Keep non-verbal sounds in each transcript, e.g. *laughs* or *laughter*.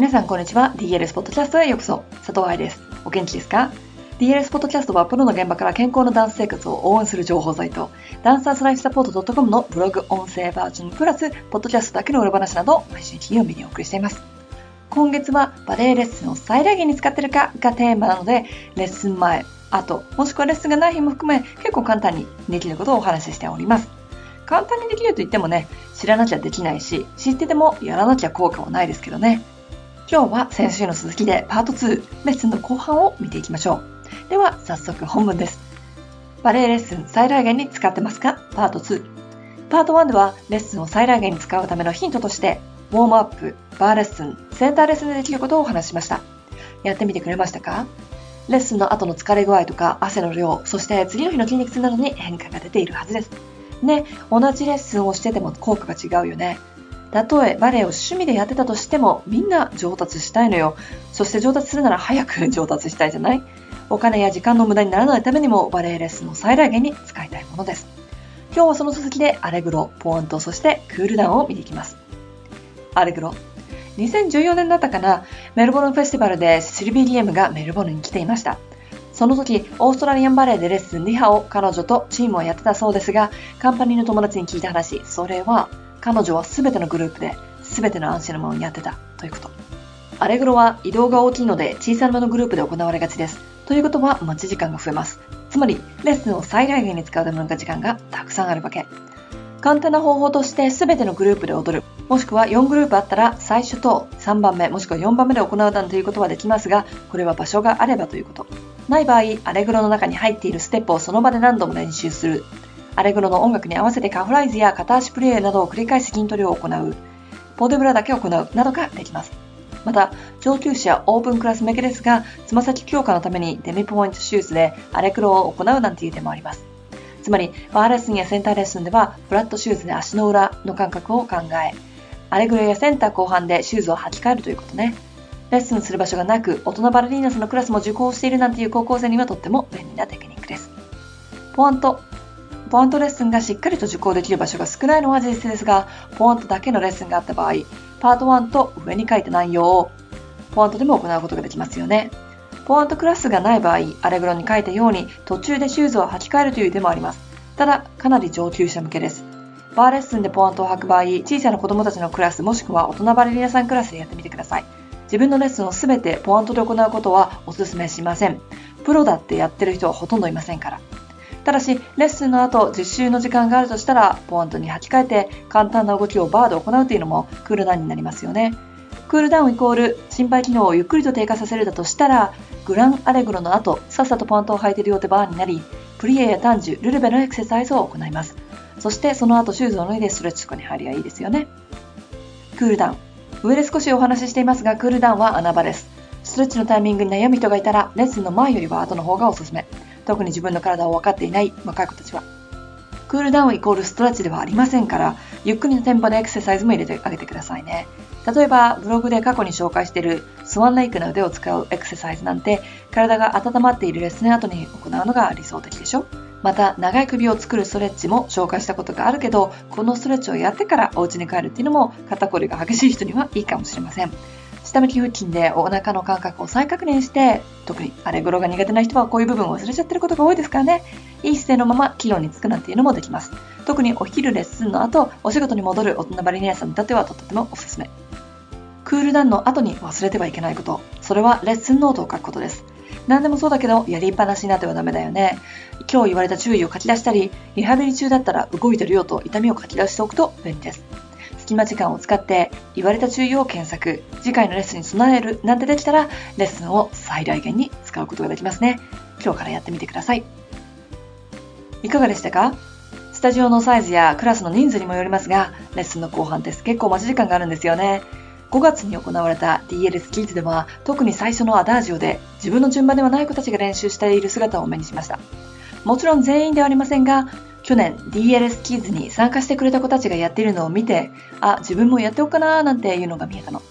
皆さんこんにちは。DLS ポッドキャストへようこそ。佐藤愛です。お元気ですか？DLS ポッドキャストはプロの現場から健康なダンス生活を応援する情報サイト、ダンサーズライフサポート .com のブログ音声バージョンプラス、ポッドキャストだけの裏話などを毎週金曜日にお送りしています。今月はバレエレッスンを最大限に使ってるかがテーマなので、レッスン前、後、もしくはレッスンがない日も含め結構簡単にできることをお話ししております。簡単にできると言ってもね、知らなきゃできないし、知っててもやらなきゃ効果はないですけどね。今日は先週の続きでパート2、レッスンの後半を見ていきましょう。では、早速本文です。バレエレッスン最大限に使ってますか？パート2。パート1ではレッスンを最大限に使うためのヒントとして、ウォームアップ、バーレッスン、センターレッスンでできることをお話しました。やってみてくれましたか？レッスンの後の疲れ具合とか汗の量、そして次の日の筋肉痛などに変化が出ているはずです。ね、同じレッスンをしてても効果が違うよね。たとえバレエを趣味でやってたとしてもみんな上達したいのよ。そして上達するなら早く *laughs* 上達したいじゃない？お金や時間の無駄にならないためにもバレエレッスンを最大限に使いたいものです。今日はその続きでアレグロ、ポワント、そしてクールダウンを見ていきます。アレグロ。2014年だったかな、メルボルンフェスティバルでシルビー・リエムがメルボルンに来ていました。その時、オーストラリアンバレエでレッスン2波を彼女とチームをやってたそうですが、カンパニーの友達に聞いた話、それは彼女は全てのグループで全てのアンシェのものにやってたということ。アレグロは移動が大きいので小さなめのグループで行われがちです。ということは待ち時間が増えます。つまり、レッスンを最大限に使うための時間がたくさんあるわけ。簡単な方法として全てのグループで踊る。もしくは4グループあったら最初と3番目もしくは4番目で行うなんていうことはできますが、これは場所があればということ。ない場合、アレグロの中に入っているステップをその場で何度も練習する。アレグロの音楽に合わせてカーフレイズや片足プリエなどを繰り返し筋トレを行う。ポーデブラだけ行うなどができます。また、上級者オープンクラス向けですが、つま先強化のためにデミポワントシューズでアレグロを行うなんていう手もあります。つまり、バーレッスンやセンターレッスンでは、フラットシューズで足の裏の感覚を考え、アレグロやセンター後半でシューズを履き替えるということね。レッスンする場所がなく、大人バレリーナさんのクラスも受講しているなんていう高校生にはとっても便利なテクニックです。ポワントポワントレッスンがしっかりと受講できる場所が少ないのは事実ですが、ポワントだけのレッスンがあった場合、パート1と上に書いた内容をポワントでも行うことができますよね。ポワントクラスがない場合、アレグロに書いたように途中でシューズを履き替えるという手もあります。ただ、かなり上級者向けです。バーレッスンでポワントを履く場合、小さな子供たちのクラスもしくは大人バレリーナさんクラスでやってみてください。自分のレッスンをすべてポワントで行うことはお勧めしません。プロだってやってる人はほとんどいませんから。ただし、レッスンの後、実習の時間があるとしたら、ポワントに履き替えて、簡単な動きをバーで行うというのもクールダウンになりますよね。クールダウンイコール心肺機能をゆっくりと低下させるだとしたら、グランアレグロの後、さっさとポワントを履いて両手バーになり、プリエやタンジュ、ルルベのエクササイズを行います。そしてその後シューズを脱いでストレッチとかに入りゃいいですよね。クールダウン。上で少しお話ししていますが、クールダウンは穴場です。ストレッチのタイミングに悩む人がいたら、レッスンの前よりは後の方がおすすめ。特に自分の体を分かっていない若い子たちは。クールダウンイコールストレッチではありませんから、ゆっくりのテンポでエクササイズも入れてあげてくださいね。例えば、ブログで過去に紹介しているスワンレイクの腕を使うエクササイズなんて、体が温まっているレッスン後に行うのが理想的でしょ？また、長い首を作るストレッチも紹介したことがあるけど、このストレッチをやってからお家に帰るっていうのも肩こりが激しい人にはいいかもしれません。下向き腹筋でお腹の感覚を再確認して、特にアレグロが苦手な人はこういう部分を忘れちゃってることが多いですからね。いい姿勢のまま器用につくなんていうのもできます。特にお昼レッスンの後、お仕事に戻る大人バリニアさんにとってはとってもおすすめ。クールダウンの後に忘れてはいけないこと。それはレッスンノートを書くことです。何でもそうだけど、やりっぱなしになってはダメだよね。今日言われた注意を書き出したり、リハビリ中だったら動いてるよと痛みを書き出しておくと便利です。隙間時間を使って言われた注意を検索、次回のレッスンに備えるなんてできたら、レッスンを最大限に使うことができますね。今日からやってみてください。いかがでしたか？スタジオのサイズやクラスの人数にもよりますが、レッスンの後半です結構待ち時間があるんですよね。5月に行われた DL スキーズでは、特に最初のアダージオで自分の順番ではない子たちが練習している姿を目にしました。もちろん全員ではありませんが、去年 DLS キーズに参加してくれた子たちがやってるのを見て、あ、自分もやっておっかなーなんていうのが見えたの。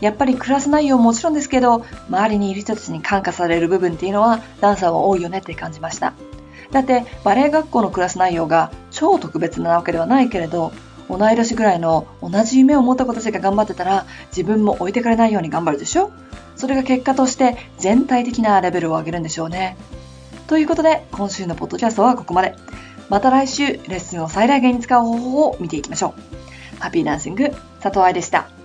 やっぱりクラス内容もちろんですけど、周りにいる人たちに感化される部分っていうのはダンサーは多いよねって感じました。だってバレエ学校のクラス内容が超特別なわけではないけれど、同い年ぐらいの同じ夢を持った子たちが頑張ってたら自分も置いてかれないように頑張るでしょ？それが結果として全体的なレベルを上げるんでしょうね。ということで今週のポッドキャストはここまで。また来週レッスンを最大限に使う方法を見ていきましょう。ハッピーダンシング佐藤愛でした。